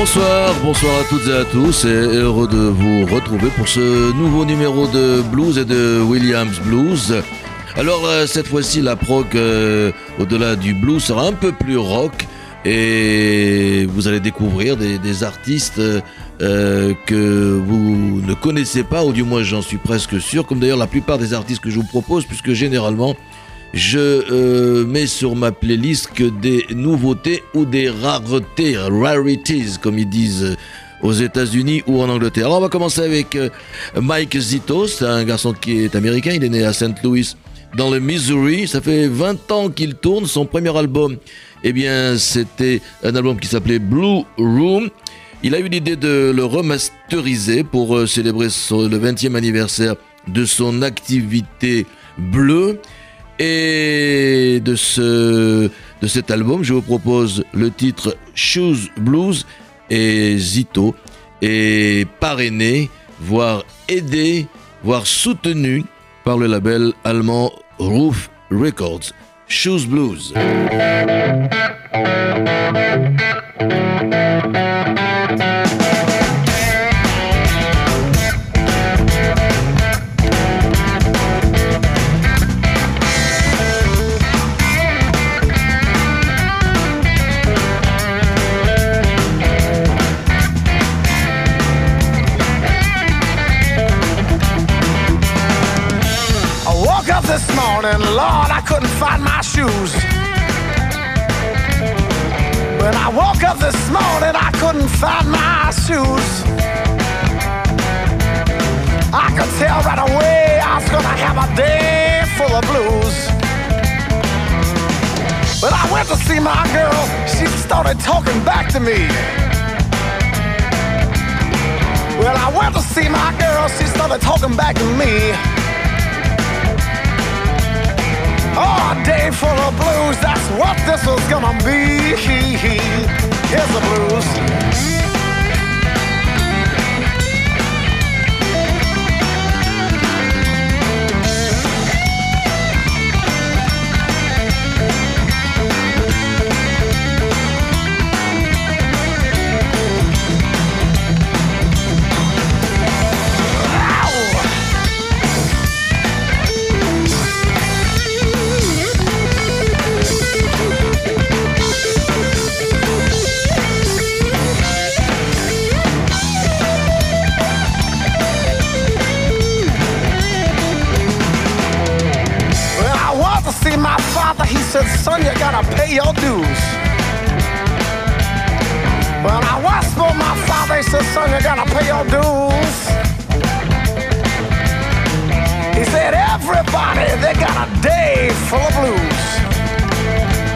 Bonsoir, bonsoir à toutes et à tous et heureux de vous retrouver pour ce nouveau numéro de blues et de Williams Blues. Alors euh, cette fois-ci la prog euh, au-delà du blues sera un peu plus rock et vous allez découvrir des, artistes euh, que vous ne connaissez pas ou du moins j'en suis presque sûr comme d'ailleurs la plupart des artistes que je vous propose puisque généralement je euh, mets sur ma playlist que des nouveautés ou des raretés, rarities comme ils disent aux États-Unis ou en Angleterre. Alors on va commencer avec euh, Mike Zito, c'est un garçon qui est américain, il est né à St. Louis dans le Missouri, ça fait 20 ans qu'il tourne, son premier album, eh bien c'était un album qui s'appelait Blue Room. Il a eu l'idée de le remasteriser pour euh, célébrer le 20e anniversaire de son activité bleue. Et de, ce, cet album, je vous propose le titre Shoes Blues et Zito est parrainé, voire aidé, voire soutenu par le label allemand Roof Records. Shoes Blues. Up this morning, I couldn't find my shoes. I could tell right away I was gonna have a day full of blues. But I went to see my girl, she started talking back to me. Well, I went to see my girl, she started talking back to me. Oh, a day full of blues, that's what this was gonna be. Here's the blues. Said, son, you gotta pay your dues. He said, everybody, they got a day full of blues.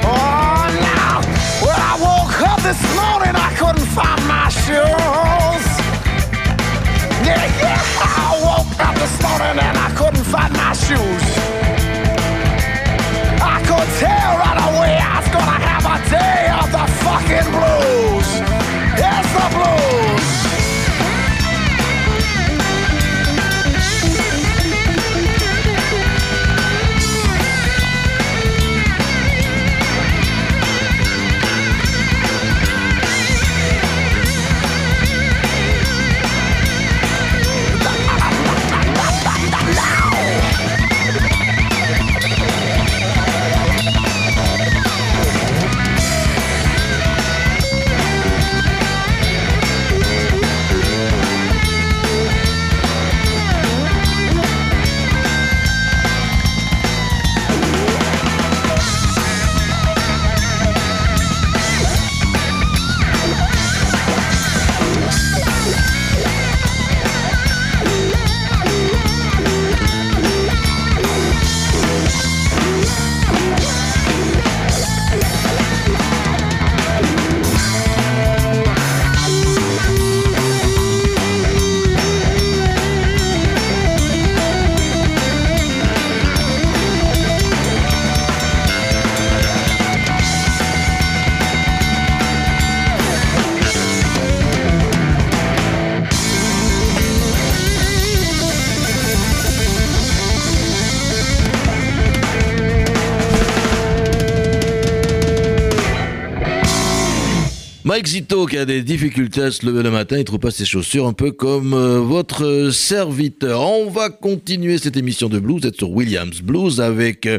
Oh, now, when I woke up this morning, I couldn't find my shoes. Mike Zito qui a des difficultés à se lever le matin, il trouve pas ses chaussures, un peu comme euh, votre serviteur. On va continuer cette émission de blues, être sur Williams Blues avec euh,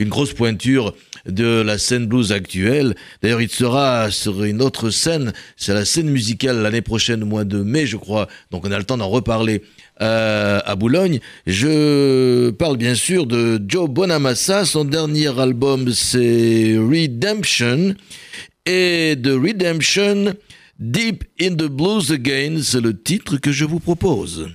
une grosse pointure de la scène blues actuelle. D'ailleurs, il sera sur une autre scène, c'est la scène musicale l'année prochaine, au mois de mai, je crois. Donc on a le temps d'en reparler euh, à Boulogne. Je parle bien sûr de Joe Bonamassa. Son dernier album, c'est Redemption. Et de Redemption, Deep in the Blues Again, c'est le titre que je vous propose.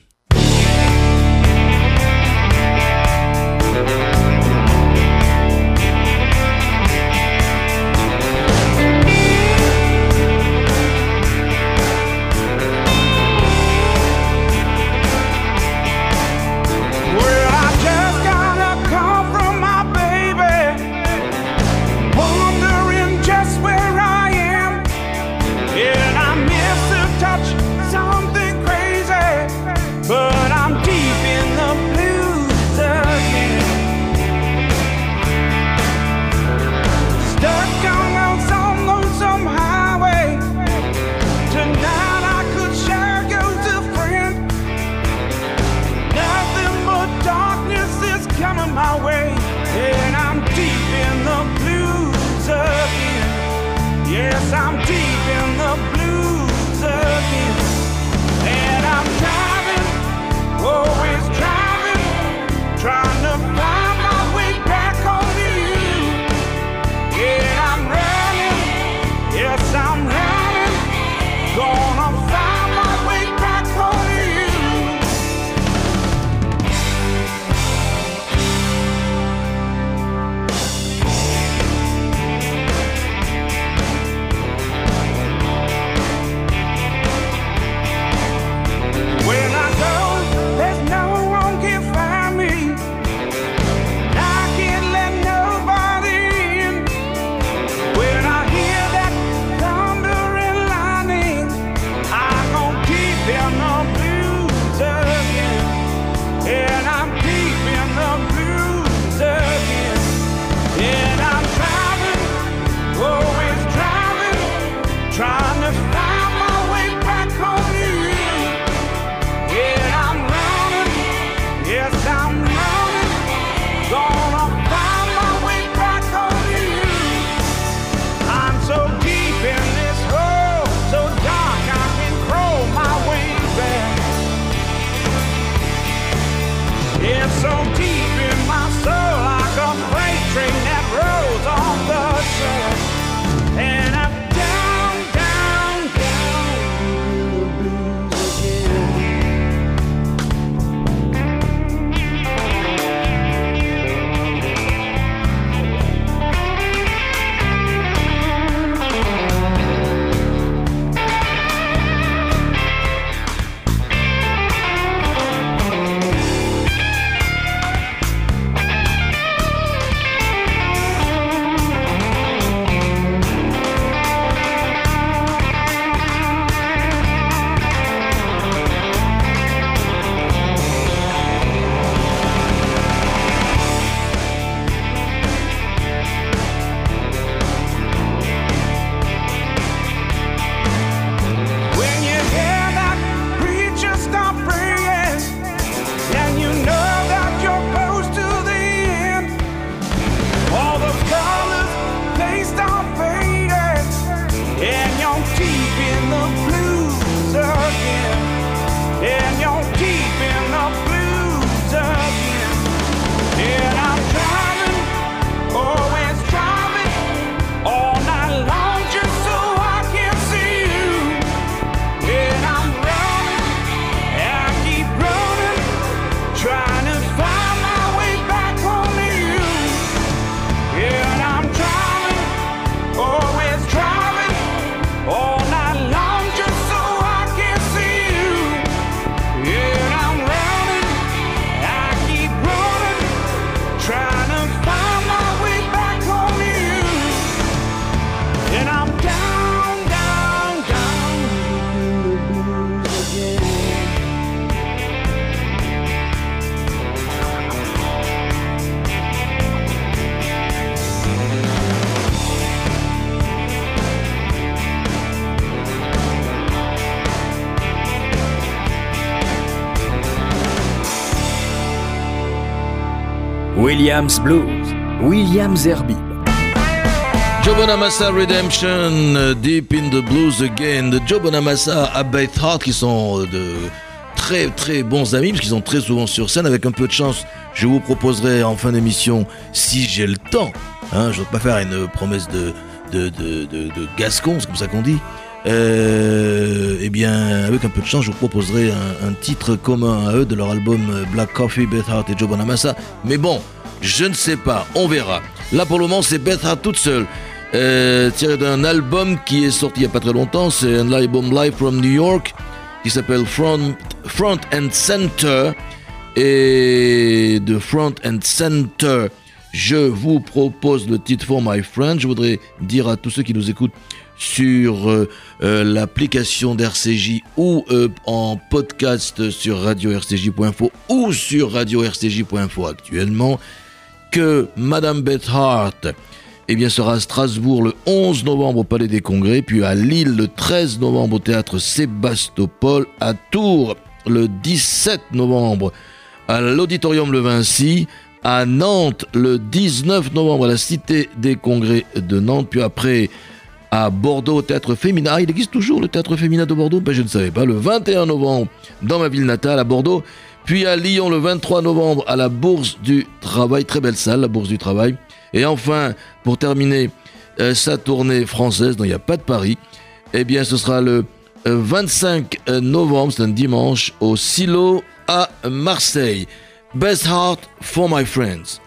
Williams Blues, Williams Herbie. Joe Bonamassa Redemption, euh, Deep in the Blues Again, de Joe Bonamassa Beth Hart, qui sont euh, de très très bons amis, parce qu'ils sont très souvent sur scène. Avec un peu de chance, je vous proposerai en fin d'émission, si j'ai le temps, hein, je ne veux pas faire une promesse de, de, de, de, Gascon, c'est comme ça qu'on dit. Euh, eh bien, avec un peu de chance, je vous proposerai un, titre commun à eux de leur album Black Coffee, Beth Hart et Joe Bonamassa. Mais bon, je ne sais pas, on verra. Là pour le moment, c'est Beth Hart toute seule. Euh, tiré d'un album qui est sorti il n'y a pas très longtemps, c'est un album live from New York qui s'appelle Front, and Center. Et de Front and Center, je vous propose le titre For My Friend. Je voudrais dire à tous ceux qui nous écoutent sur euh, euh, l'application d'RCJ ou en podcast sur radio-rcj.info ou sur radio-rcj.info actuellement que Madame Beth Hart eh bien, sera à Strasbourg le 11 novembre au Palais des Congrès, puis à Lille le 13 novembre au Théâtre Sébastopol, à Tours le 17 novembre à l'Auditorium Le Vinci, à Nantes le 19 novembre à la Cité des Congrès de Nantes, puis après à Bordeaux au Théâtre Féminin. Ah, il existe toujours le Théâtre Féminin de Bordeaux? Ben, Je ne savais pas. Le 21 novembre dans ma ville natale à Bordeaux, puis à Lyon le 23 novembre à la Bourse du Travail, très belle salle, la Bourse du Travail. Et enfin, pour terminer euh, sa tournée française, dont il n'y a pas de Paris, eh bien ce sera le 25 euh, euh, novembre, c'est un dimanche, au Silo à Marseille. Best Heart for my friends.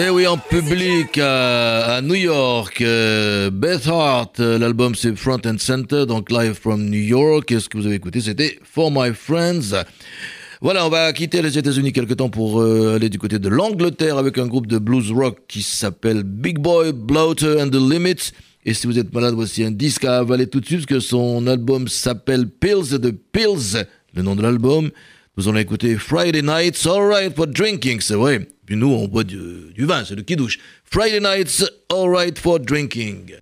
Et oui, en public à, New York, euh, Beth Hart, euh, l'album c'est Front and Center, donc live from New York. Et ce que vous avez écouté, c'était For My Friends. Voilà, on va quitter les États-Unis quelque temps pour euh, aller du côté de l'Angleterre avec un groupe de blues rock qui s'appelle Big Boy Bloater and the Limits. Et si vous êtes malade, voici un disque à avaler tout de suite, parce que son album s'appelle Pills the Pills, le nom de l'album. Nous allons écouter Friday Nights, Alright for Drinking, c'est vrai. Nous, on boit du, du vin, c'est le qui douche. Friday Nights, Alright for Drinking.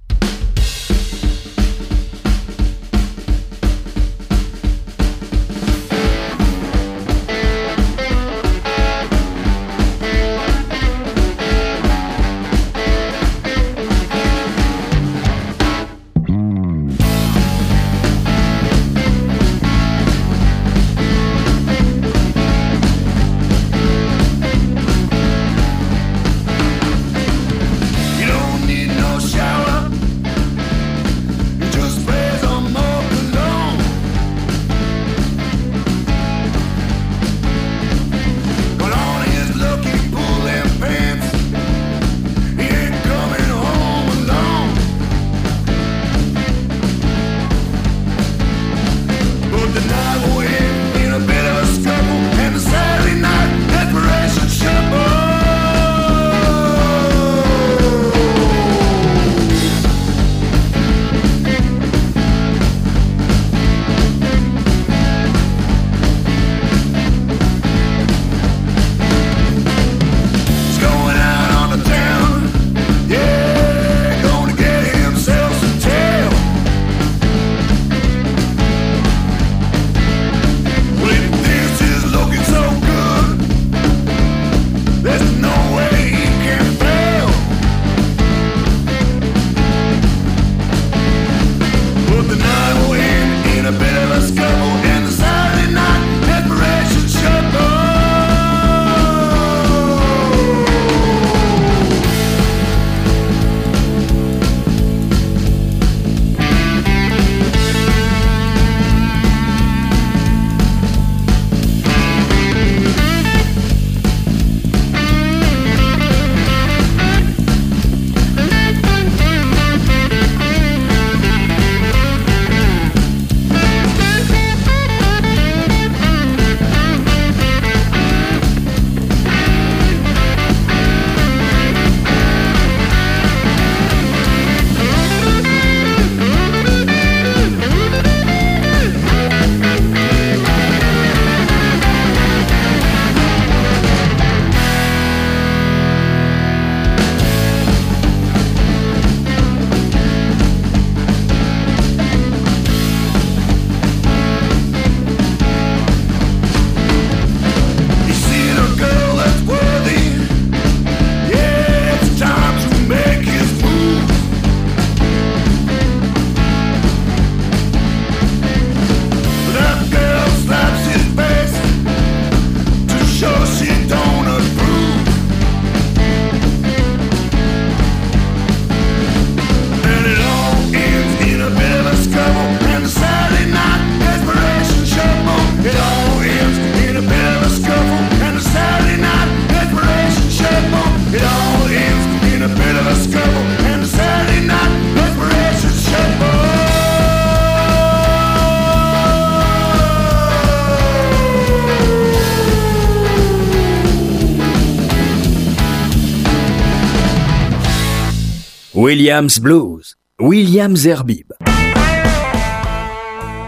Williams Blues, Williams Herbib.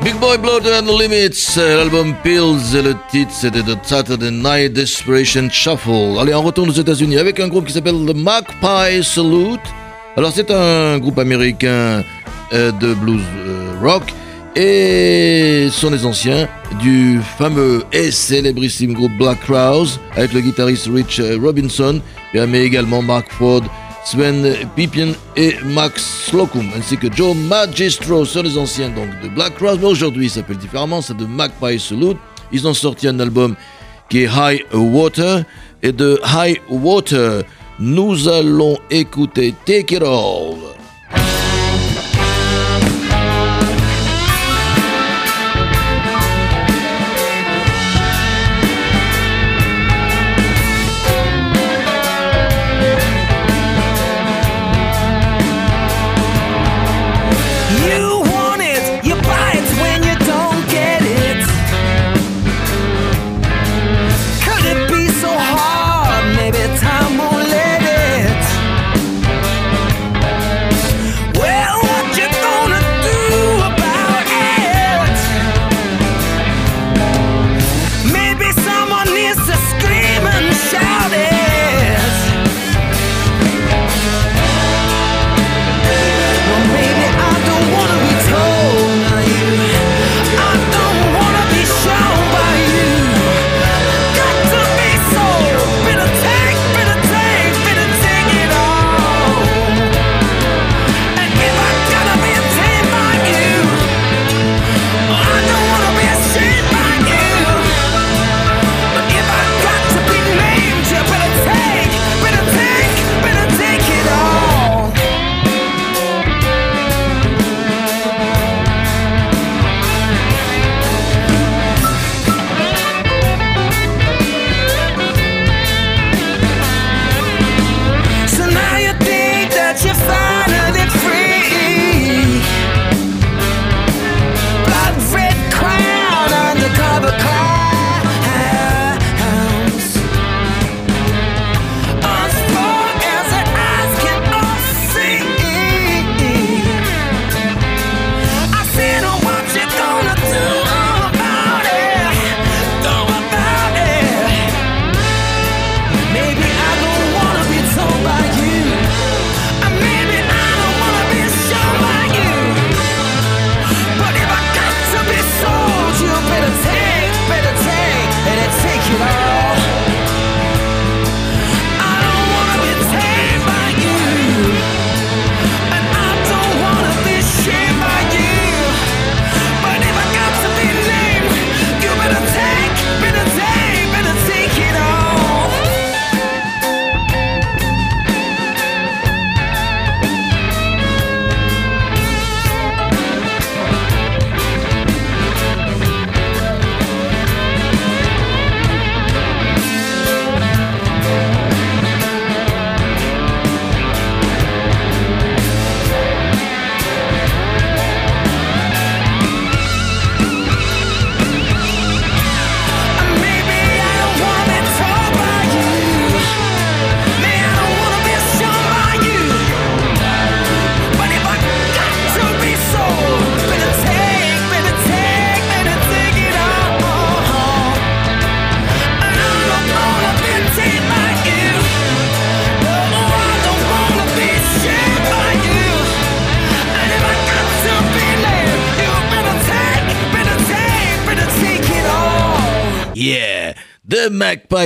Big Boy Blood and the Limits, l'album Pills et le titre c'était The Saturday Night Desperation Shuffle. Allez, on retourne aux États-Unis avec un groupe qui s'appelle The Magpie Salute. Alors, c'est un groupe américain euh, de blues euh, rock et sont les anciens du fameux et célébrissime groupe Black Crowes avec le guitariste Rich euh, Robinson, mais également Mark Ford Sven Pipian et Max Slocum, ainsi que Joe Magistro, sont les anciens donc de Black Cross, mais aujourd'hui il s'appelle différemment, c'est de Magpie Salute. Ils ont sorti un album qui est High Water, et de High Water, nous allons écouter Take It All.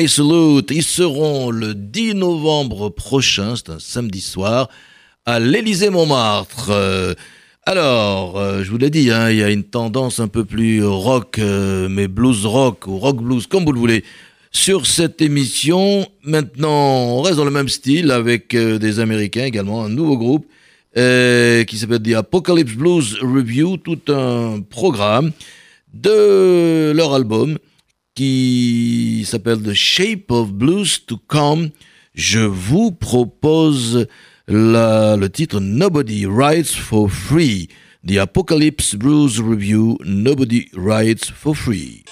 Ils seront le 10 novembre prochain, c'est un samedi soir, à l'Élysée Montmartre. Euh, alors, euh, je vous l'ai dit, hein, il y a une tendance un peu plus rock, euh, mais blues rock ou rock blues, comme vous le voulez, sur cette émission. Maintenant, on reste dans le même style avec des Américains également, un nouveau groupe qui s'appelle The Apocalypse Blues Review, tout un programme de leur album qui s'appelle The Shape of Blues to Come. Je vous propose le titre Nobody Writes for Free. The Apocalypse Blues Review, Nobody Writes for Free.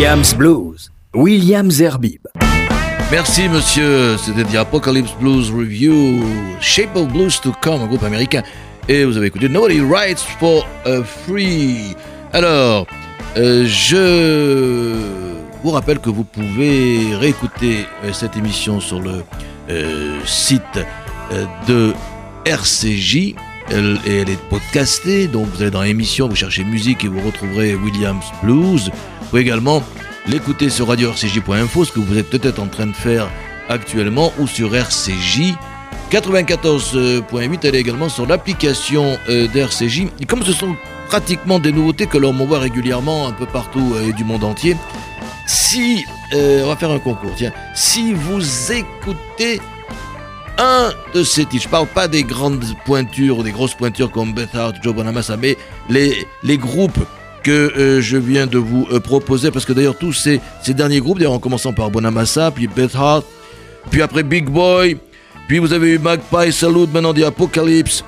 Williams Blues, Williams Zerbib. Merci monsieur, c'était The Apocalypse Blues Review, Shape of Blues to Come, un groupe américain. Et vous avez écouté Nobody Writes for a Free. Alors, euh, je vous rappelle que vous pouvez réécouter euh, cette émission sur le euh, site de RCJ. Elle, elle est podcastée, donc vous allez dans l'émission, vous cherchez musique et vous retrouverez Williams Blues pouvez également l'écouter sur radio-rcj.info, ce que vous êtes peut-être en train de faire actuellement, ou sur rcj.fr. 94.8. Elle est également sur l'application euh, d'RCJ. Et comme ce sont pratiquement des nouveautés que l'on m'envoie régulièrement un peu partout euh, du monde entier, si, euh, on va faire un concours, tiens, si vous écoutez un de ces titres, je parle pas des grandes pointures ou des grosses pointures comme Beth Joe Bonamassa, mais les, les groupes que je viens de vous proposer, parce que d'ailleurs tous ces, derniers groupes, d'ailleurs en commençant par Bonamassa, puis Beth Hart, puis après Big Boy, puis vous avez eu Magpie Salute, maintenant The Apocalypse,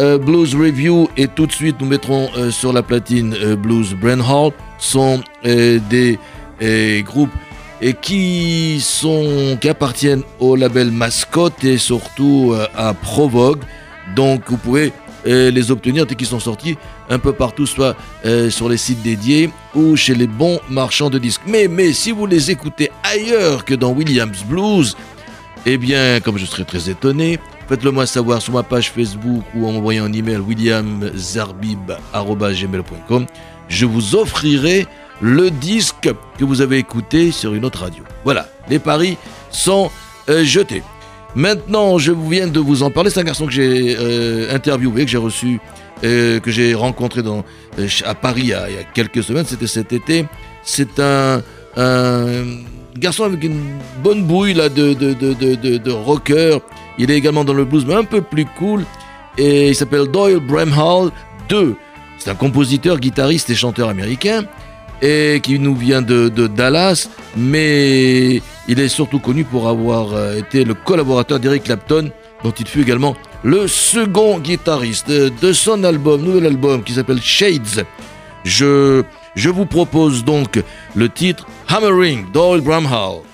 euh, Blues Review, et tout de suite nous mettrons euh, sur la platine euh, Blues Brand Hall, sont des groupes et qui sont qui appartiennent au label Mascotte et surtout à Provogue. Donc vous pouvez les obtenir dès qu'ils sont sortis un peu partout, soit sur les sites dédiés ou chez les bons marchands de disques. Mais, si vous les écoutez ailleurs que dans Williams Blues, eh bien, comme je serais très étonné, faites-le moi savoir sur ma page Facebook ou en m'envoyant un email williamzarbib.gmail.com. Je vous offrirai le disque que vous avez écouté sur une autre radio. Voilà, les paris sont euh, jetés. Maintenant, je viens de vous en parler. C'est un garçon que j'ai euh, interviewé, que j'ai reçu, euh, que j'ai rencontré dans, à Paris il y, a, quelques semaines. C'était cet été. C'est un garçon avec une bonne bouille là, de, de, de, de, rocker. Il est également dans le blues, mais un peu plus cool. Et il s'appelle Doyle Bramhall 2. C'est un compositeur, guitariste et chanteur américain et qui nous vient de, Dallas, mais il est surtout connu pour avoir euh, été le collaborateur d'Eric Clapton, dont il fut également le second guitariste de son album, nouvel album qui s'appelle Shades. Je vous propose donc le titre Hammering d'Oil Bramhall.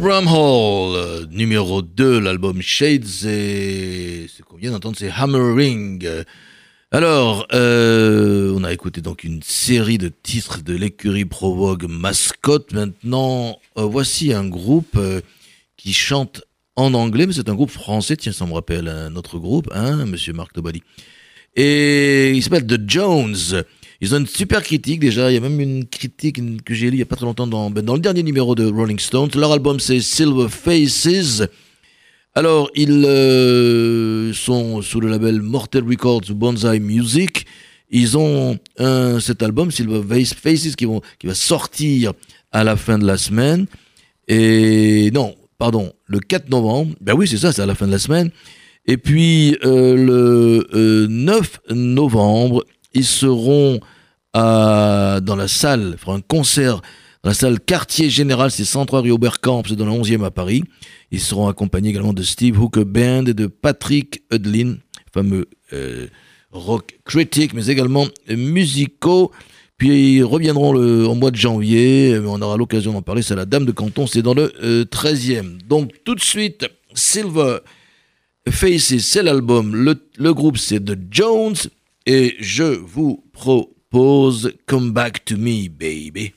Euh, numéro 2, l'album Shades, et ce qu'on vient d'entendre, c'est Hammering. Alors, euh, on a écouté donc une série de titres de l'écurie Provogue Mascotte. Maintenant, euh, voici un groupe qui chante en anglais, mais c'est un groupe français. Tiens, ça me rappelle un autre groupe, hein, Monsieur Marc Tobali. Et il s'appelle The Jones. Ils ont une super critique déjà. Il y a même une critique que j'ai lue il n'y a pas très longtemps dans, ben, dans le dernier numéro de Rolling Stones. Leur album c'est Silver Faces. Alors, ils euh, sont sous le label Mortal Records Bonsai Music. Ils ont cet album, Silver Faces, qui va sortir à la fin de la semaine. Et non, pardon, le 4 novembre. Ben oui, c'est ça, c'est à la fin de la semaine. Et puis, euh, le 9 euh, novembre, ils seront à, dans la salle, feront un concert dans la salle Quartier Général, c'est 103 rue Oberkamp, c'est dans la 11e à Paris. Ils seront accompagnés également de Steve Hooker Band et de Patrick Hudlin, fameux euh, rock critique, mais également musicaux. Puis ils reviendront le, au mois de janvier, on aura l'occasion d'en parler, c'est la Dame de Canton, c'est dans le 13e. Euh, Donc tout de suite, Silver Faces, c'est l'album, le, le groupe c'est The Jones, et je vous propose Come Back to Me, baby.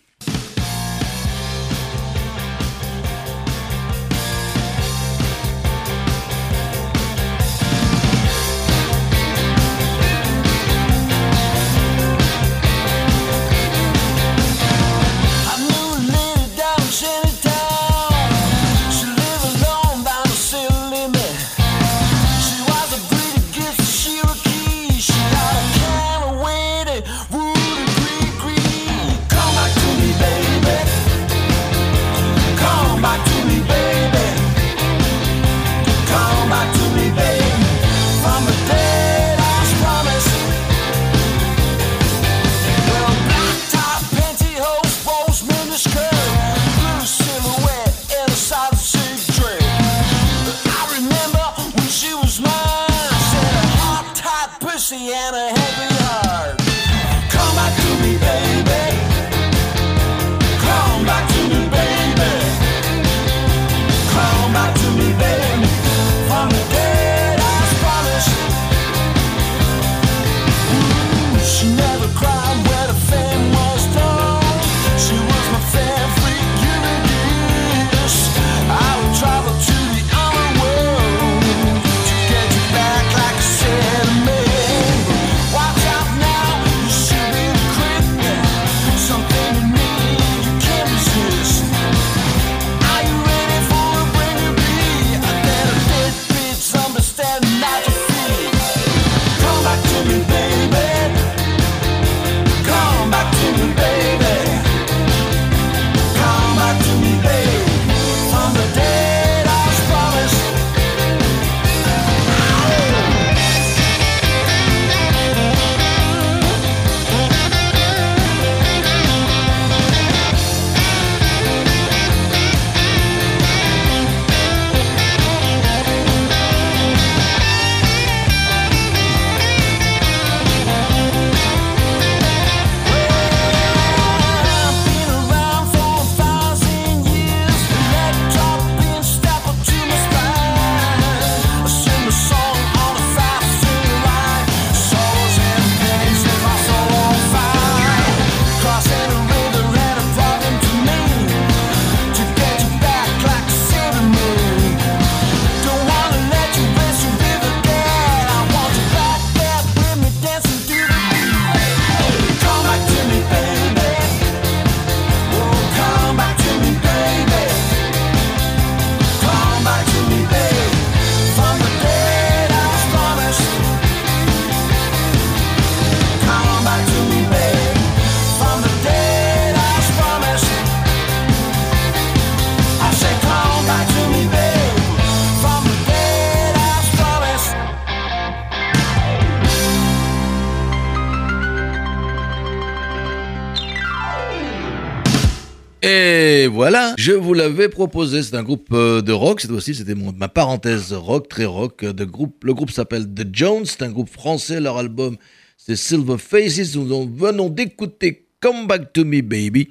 Voilà, je vous l'avais proposé. C'est un groupe euh, de rock. Cette fois-ci, c'était ma parenthèse rock, très rock. Groupe. Le groupe s'appelle The Jones. C'est un groupe français. Leur album, c'est Silver Faces. Nous venons d'écouter Come Back to Me, Baby.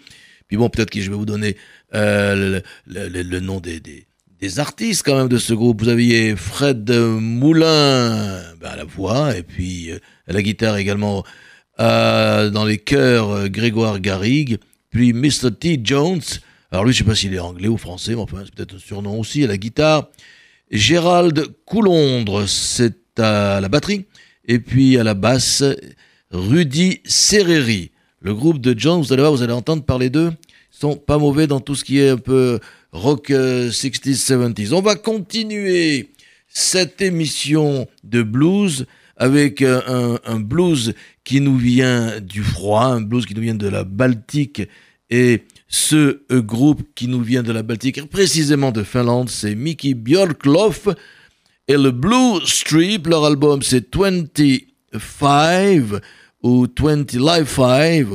Puis bon, peut-être que je vais vous donner euh, le, nom des, des, artistes quand même de ce groupe. Vous aviez Fred Moulin ben, à la voix, et puis euh, à la guitare également euh, dans les chœurs euh, Grégoire Garrigue, puis Mr. T. Jones. Alors lui, je sais pas s'il est anglais ou français, mais enfin, c'est peut-être un surnom aussi, à la guitare. Gérald Coulondre, c'est à la batterie. Et puis à la basse, Rudy Serreri. Le groupe de John, vous allez voir, vous allez entendre parler d'eux. Ils sont pas mauvais dans tout ce qui est un peu rock 60s, 70s. On va continuer cette émission de blues avec un, blues qui nous vient du froid, un blues qui nous vient de la Baltique et ce groupe qui nous vient de la Baltique, précisément de Finlande, c'est Mickey Björklof et le Blue Strip. Leur album c'est 25 ou 20 Live 5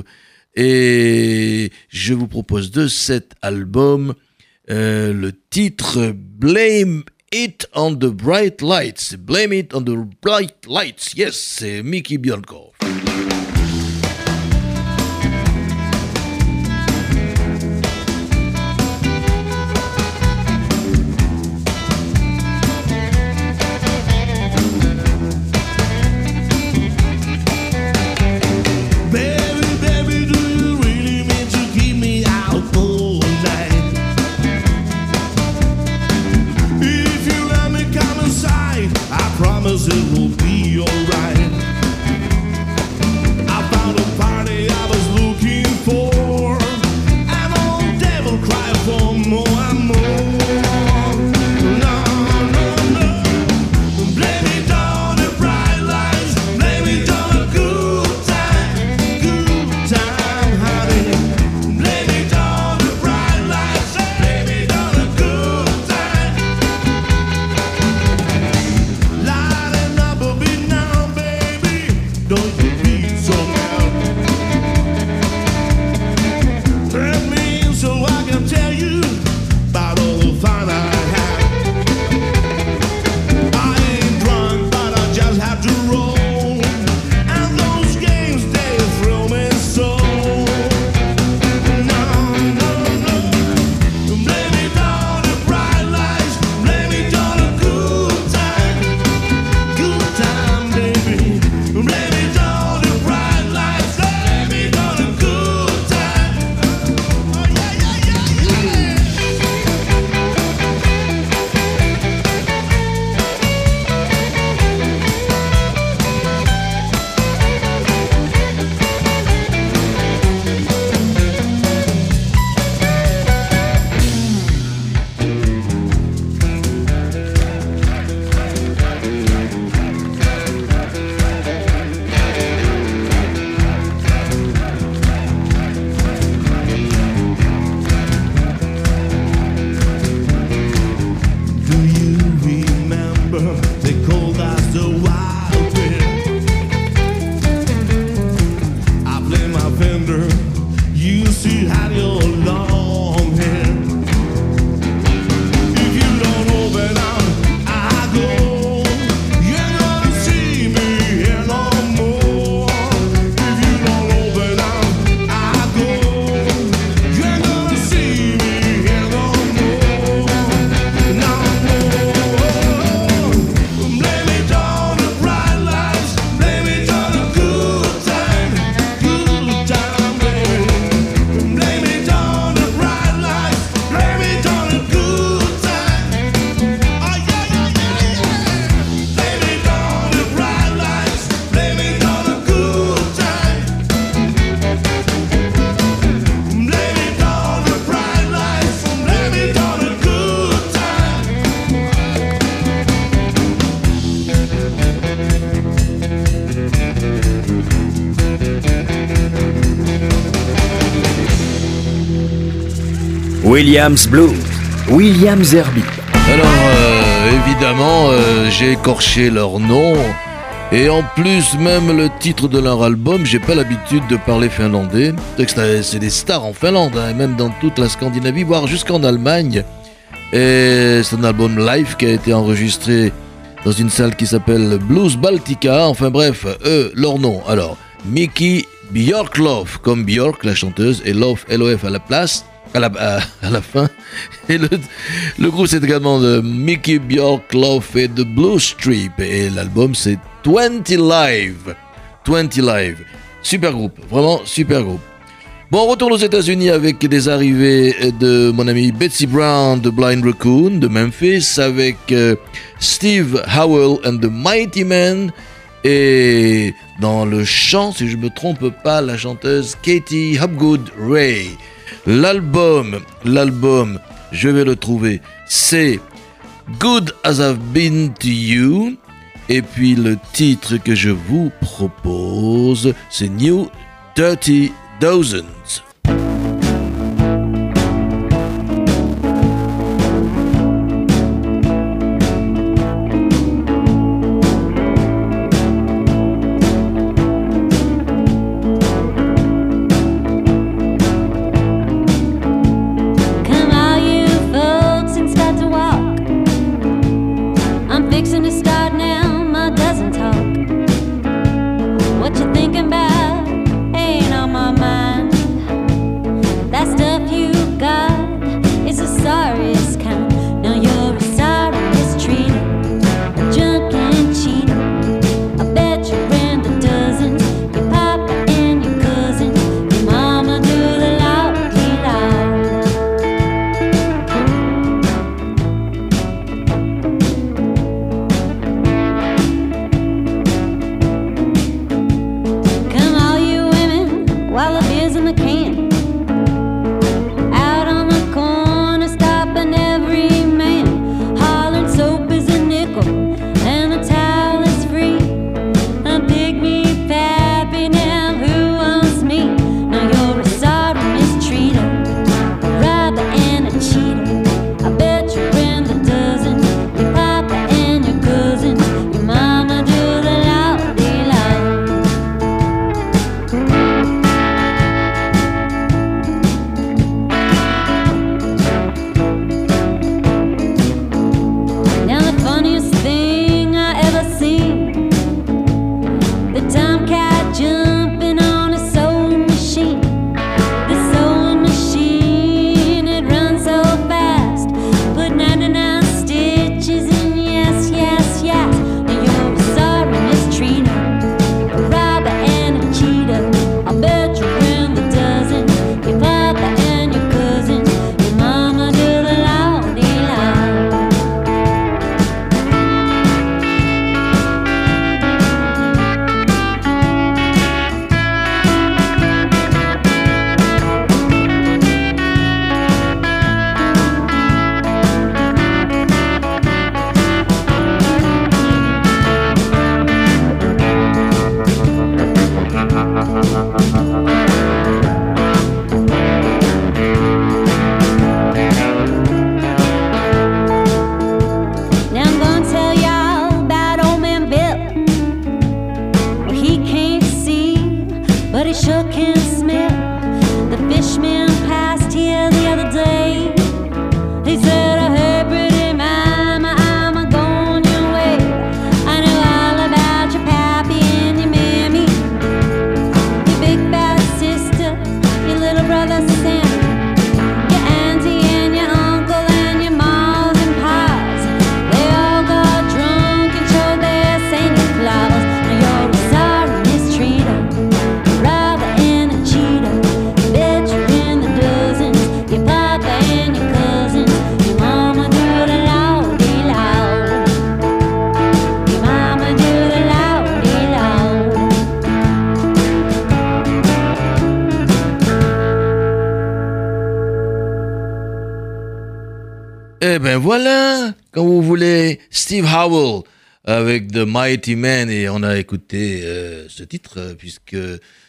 et je vous propose de cet album euh, le titre Blame It on the Bright Lights. Blame It on the Bright Lights. Yes, c'est Mickey Björkov. Williams Blues, Williams Herbie. Alors, euh, évidemment, euh, j'ai écorché leur nom. Et en plus, même le titre de leur album, j'ai pas l'habitude de parler finlandais. C'est des stars en Finlande, hein, même dans toute la Scandinavie, voire jusqu'en Allemagne. Et c'est un album live qui a été enregistré dans une salle qui s'appelle Blues Baltica. Enfin bref, eux, leur nom. Alors, Mickey Björk Love, comme Björk, la chanteuse, et L-O-F à la place, à la, à, la fin. Et le, le groupe, c'est également de Mickey Björk Love et The Blue Strip. Et l'album, c'est 20 Live. 20 Live. Super groupe, vraiment super groupe. Bon, on retourne aux États-Unis avec des arrivées de mon ami Betsy Brown de Blind Raccoon de Memphis, avec euh, Steve Howell and the Mighty Men, et dans le chant, si je ne me trompe pas, la chanteuse Katie Hopgood Ray. L'album, l'album, je vais le trouver, c'est Good as I've Been to You. Et puis le titre que je vous propose, c'est New Dirty Dozens. Steve Howell avec The Mighty Man et on a écouté euh, ce titre euh, puisque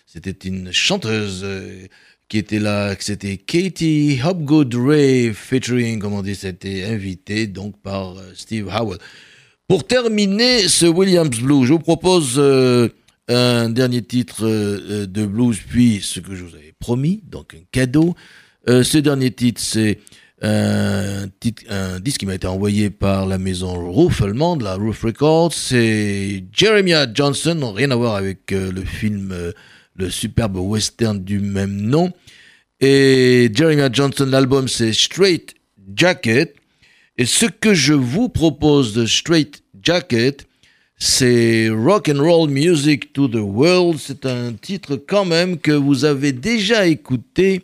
c'était une chanteuse euh, qui était là, c'était Katie Hopgood Ray featuring, comme on dit, c'était invité donc par Steve Howell. Pour terminer ce Williams Blues, je vous propose un dernier titre de blues, puis ce que je vous avais promis, donc un cadeau. ce dernier titre, c'est un, disque qui m'a été envoyé par la maison Roof allemande, la Roof Records. C'est Jeremiah Johnson, rien à voir avec euh, le film euh, le superbe western du même nom. Et Jeremiah Johnson, l'album c'est Straight Jacket. Et ce que je vous propose de Straight Jacket, c'est Rock and Roll Music to the World. C'est un titre quand même que vous avez déjà écouté.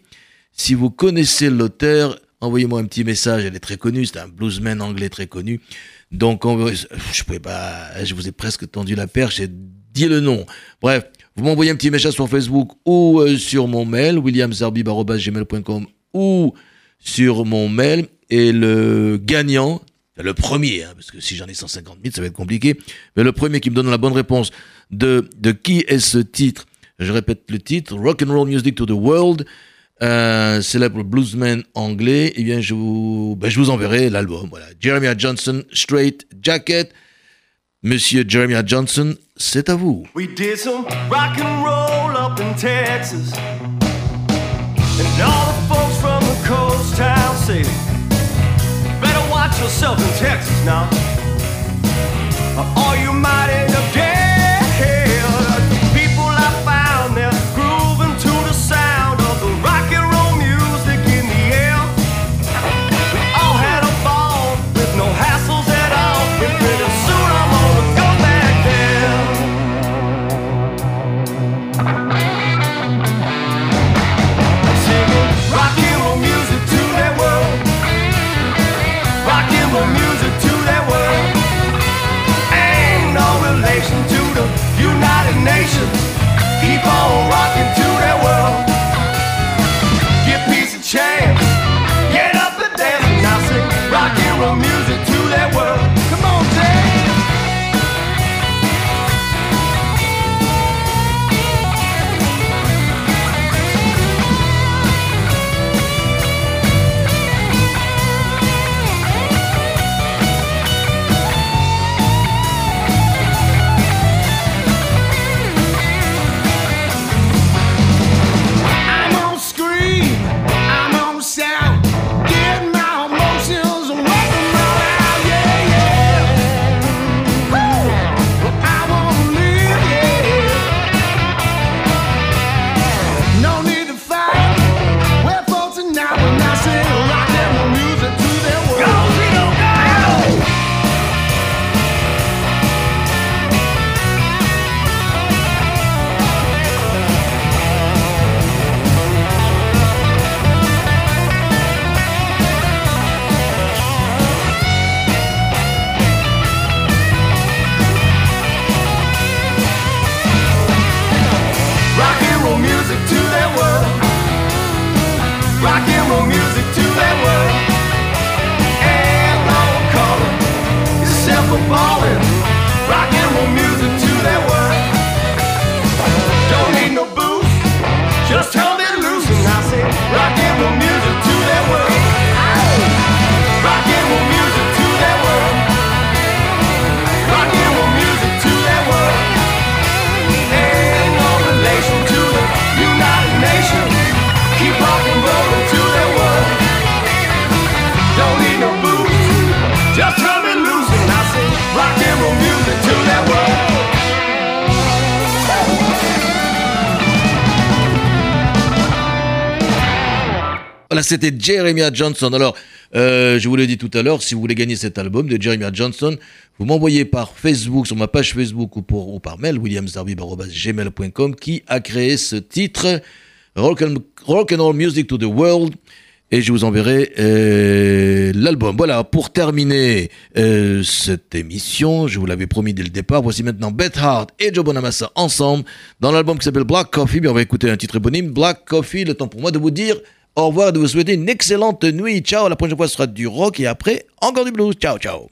Si vous connaissez l'auteur, envoyez-moi un petit message. Elle est très connue. C'est un bluesman anglais très connu. Donc, je pouvais pas, je vous ai presque tendu la perche et dit le nom. Bref, vous m'envoyez un petit message sur Facebook ou euh, sur mon mail, williamzarbib.gmail.com ou sur mon mail. Et le gagnant, le premier, hein, parce que si j'en ai 150 000, ça va être compliqué, mais le premier qui me donne la bonne réponse de, de qui est ce titre, je répète le titre, Rock and Roll Music to the World, un célèbre bluesman anglais, eh bien, je vous, ben, je vous enverrai l'album. Voilà. Jeremiah Johnson, Straight Jacket. Monsieur Jeremiah Johnson, c'est à vous. We did some rock and roll up in Texas. And all the folks from the coast town say, better watch yourself in Texas now. Or you might end up dead. C'était Jeremiah Johnson. Alors, euh, je vous l'ai dit tout à l'heure, si vous voulez gagner cet album de Jeremiah Johnson, vous m'envoyez par Facebook, sur ma page Facebook ou, pour, ou par mail, williamsdarby.gmail.com, qui a créé ce titre, Rock and, Roll Music to the World. Et je vous enverrai euh, l'album. Voilà, pour terminer euh, cette émission, je vous l'avais promis dès le départ, voici maintenant Beth Hart et Joe Bonamassa ensemble dans l'album qui s'appelle Black Coffee. Bien, on va écouter un titre éponyme, Black Coffee. Le temps pour moi de vous dire au revoir et de vous souhaiter une excellente nuit. Ciao, la prochaine fois ce sera du rock et après encore du blues. Ciao, ciao.